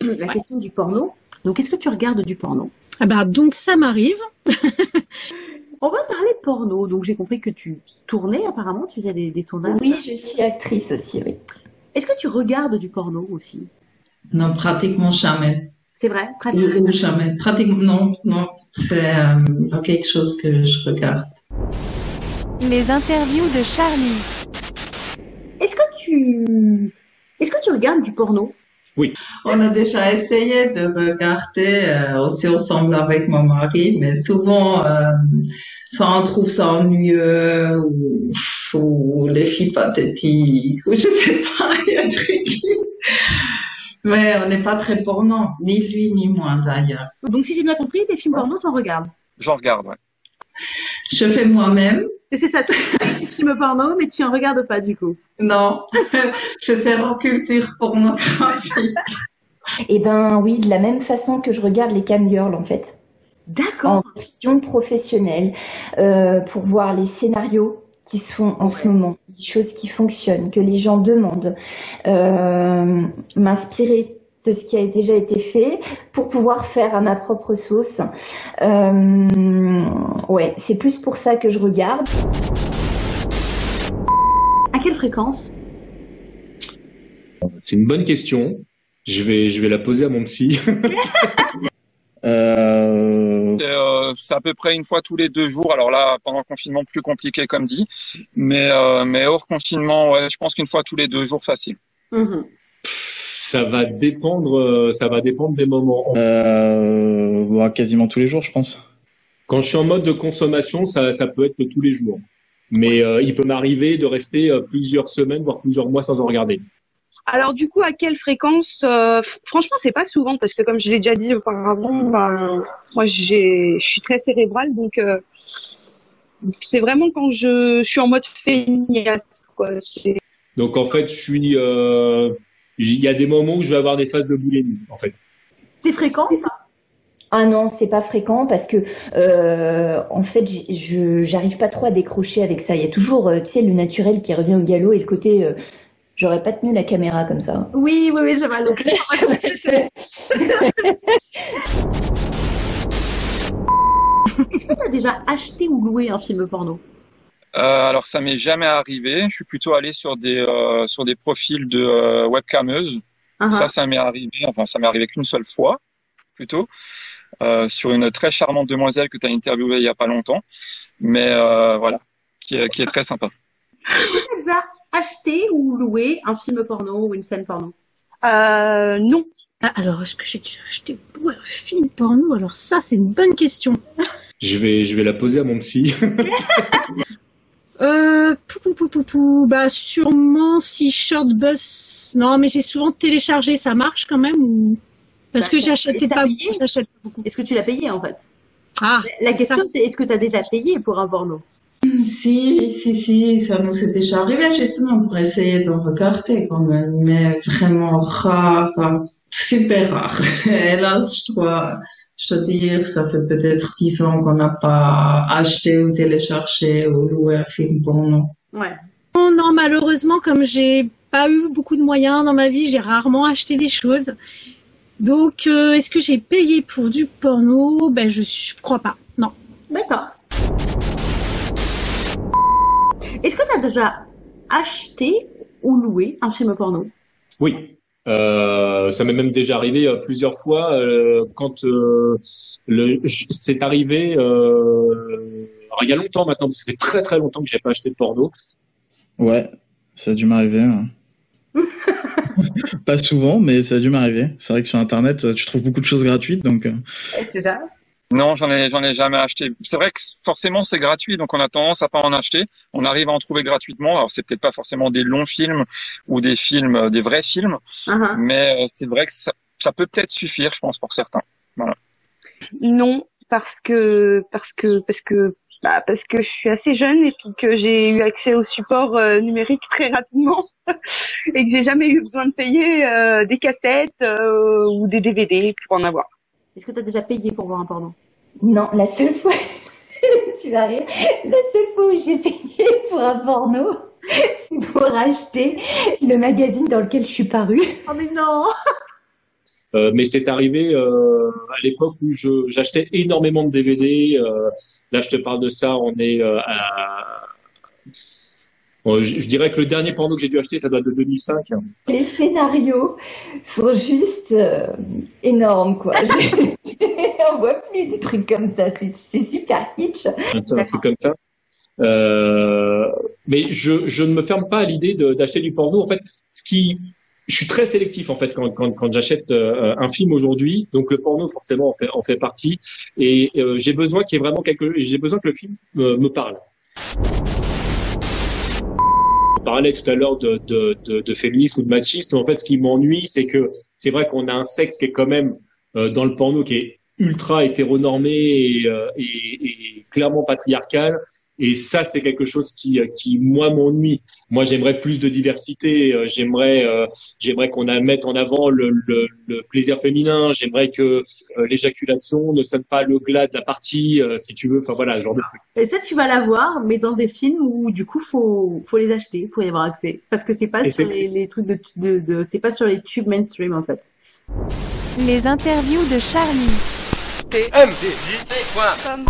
la question du porno. Donc, est-ce que tu regardes du porno? Ah bah, donc ça m'arrive. On va parler porno. Donc, j'ai compris que tu tournais apparemment, tu faisais des, des tournages. Oui, je suis actrice aussi, oui. Est-ce que tu regardes du porno aussi? Non, pratiquement jamais. C'est vrai Pratiquement. ou jamais. Pratiquement, non, non. C'est euh, quelque chose que je regarde. Les interviews de Charlie. Est-ce que tu... Est-ce que tu regardes du porno? On a déjà essayé de regarder euh, aussi ensemble avec mon mari, mais souvent, euh, soit on trouve ça ennuyeux ou, ou les filles pathétiques ou je sais pas, il y a des trucs. Mais on n'est pas très porno, ni lui ni moi d'ailleurs. Donc, si j'ai bien compris, des films porno, t'en regardes. J'en regarde, ouais. Je fais moi-même. Et c'est ça, tu des films porno, mais tu en regardes pas du coup. Non, je sers en culture pornographique. Eh ben oui, de la même façon que je regarde les cam girls en fait, en D'accord. version professionnelle, euh, pour voir les scénarios qui se font en ce moment, les choses qui fonctionnent, que les gens demandent, euh, m'inspirer de ce qui a déjà été fait pour pouvoir faire à ma propre sauce. Euh, ouais, c'est plus pour ça que je regarde. À quelle fréquence? C'est une bonne question. Je vais, je vais la poser à mon psy. Euh, C'est euh, c'est à peu près une fois tous les deux jours. Alors là, pendant le confinement, plus compliqué comme dit. Mais, euh, mais hors confinement, ouais, je pense qu'une fois tous les deux jours, facile. Mhm. Ça va dépendre, euh, ça va dépendre des moments. euh, ouais, quasiment tous les jours, je pense. Quand je suis en mode de consommation, ça, ça peut être tous les jours. Mais euh, il peut m'arriver de rester euh, plusieurs semaines, voire plusieurs mois sans en regarder. Alors du coup, à quelle fréquence euh, Franchement, c'est pas souvent parce que comme je l'ai déjà dit auparavant, ben, moi j'ai, je suis très cérébrale, donc euh, c'est vraiment quand je, je suis en mode feignasse. Quoi. Donc en fait, je suis, euh, il y a des moments où je vais avoir des phases de boulimie, en fait. C'est fréquent ou pas Ah non, c'est pas fréquent parce que euh, en fait, j'ai- je j'arrive pas trop à décrocher avec ça. Il y a toujours, euh, tu sais, le naturel qui revient au galop et le côté, euh, j'aurais pas tenu la caméra comme ça. Oui, oui, oui, je vois. Est-ce que tu as déjà acheté ou loué un film porno? Alors ça m'est jamais arrivé. Je suis plutôt allé sur des euh, sur des profils de euh, webcameuses. Ah, Ça, ça m'est arrivé. Enfin, ça m'est arrivé qu'une seule fois, plutôt, euh, sur une très charmante demoiselle que tu as interviewée il y a pas longtemps. Mais euh, voilà, qui est, qui est très sympa. As déjà acheté ou loué un film porno ou une scène porno? Euh, non. Ah, alors, est-ce que j'ai déjà acheté un film porno? Alors ça, c'est une bonne question. Je vais, je vais la poser à mon psy. Euh, pou, pou, pou, pou, pou, bah sûrement si Shortbus. Non, mais j'ai souvent téléchargé, ça marche quand même ou? Parce que j'achète Et pas j'achète pas beaucoup. Est-ce que tu l'as payé en fait? Ah, La question c'est est-ce que tu as déjà payé pour un porno Si, si, si, ça nous est déjà arrivé justement pour essayer d'en regarder quand même, mais vraiment rare, enfin, super rare. Là, je dois, je dois dire, ça fait peut-être dix ans qu'on n'a pas acheté ou téléchargé ou loué un film porno. Ouais. Non, non, malheureusement, comme j'ai pas eu beaucoup de moyens dans ma vie, j'ai rarement acheté des choses. Donc, euh, est-ce que j'ai payé pour du porno? Ben, je, je crois pas. Non. D'accord. Est-ce que tu as déjà acheté ou loué un film porno? Oui. Euh, ça m'est même déjà arrivé euh, plusieurs fois euh, quand euh, c'est arrivé euh, alors, il y a longtemps maintenant parce que ça fait très très longtemps que j'ai pas acheté de porno Ouais, ça a dû m'arriver. ouais. Pas souvent, mais ça a dû m'arriver. C'est vrai que sur Internet, euh, tu trouves beaucoup de choses gratuites, donc euh, C'est ça. Non, j'en ai, j'en ai jamais acheté. C'est vrai que forcément c'est gratuit, donc on a tendance à pas en acheter. On arrive à en trouver gratuitement. Alors c'est peut-être pas forcément des longs films ou des films, euh, des vrais films, Uh-huh. mais euh, c'est vrai que ça, ça peut peut-être suffire, je pense, pour certains. Non, parce que parce que parce que bah, parce que je suis assez jeune et puis que j'ai eu accès au support euh, numérique très rapidement et que j'ai jamais eu besoin de payer euh, des cassettes euh, ou des DVD pour en avoir. Est-ce que tu as déjà payé pour voir un porno? Non, la seule fois, tu vas rire, la seule fois où j'ai payé pour un porno, c'est pour acheter le magazine dans lequel je suis parue. Oh mais non Euh, mais c'est arrivé euh, à l'époque où je j'achetais énormément de DVD. Euh, là, je te parle de ça, on est euh, à Bon, je, je dirais que le dernier porno que j'ai dû acheter, ça doit être de 2005. hein. Les scénarios sont juste euh, énormes, quoi. On voit plus des trucs comme ça. C'est c'est super kitsch. un, un truc comme ça. Euh, mais je, je ne me ferme pas à l'idée de- d'acheter du porno. En fait, ce qui, je suis très sélectif en fait quand, quand, quand j'achète euh, un film aujourd'hui. Donc le porno forcément en fait, en fait partie. Et euh, j'ai besoin qu'il y ait vraiment quelque, j'ai besoin que le film me, me parle. Parlait tout à l'heure de féminisme ou de machisme. En fait, ce qui m'ennuie, c'est que c'est vrai qu'on a un sexe qui est quand même euh, dans le porno qui est ultra hétéronormé et, euh, et, et clairement patriarcal. Et ça, c'est quelque chose qui, euh, qui moi, m'ennuie. Moi, j'aimerais plus de diversité. euh, J'aimerais, euh, j'aimerais qu'on a- mette en avant le, le, le plaisir féminin. J'aimerais que euh, l'éjaculation ne sonne pas le glas de la partie, euh, si tu veux. Enfin voilà, genre de truc. Et ça, tu vas la voir, mais dans des films où du coup, faut, faut les acheter pour y avoir accès. Parce que c'est pas Et sur les trucs de, de, de c'est pas sur les tubes mainstream en fait. Les interviews de Charlie. TMDJC.com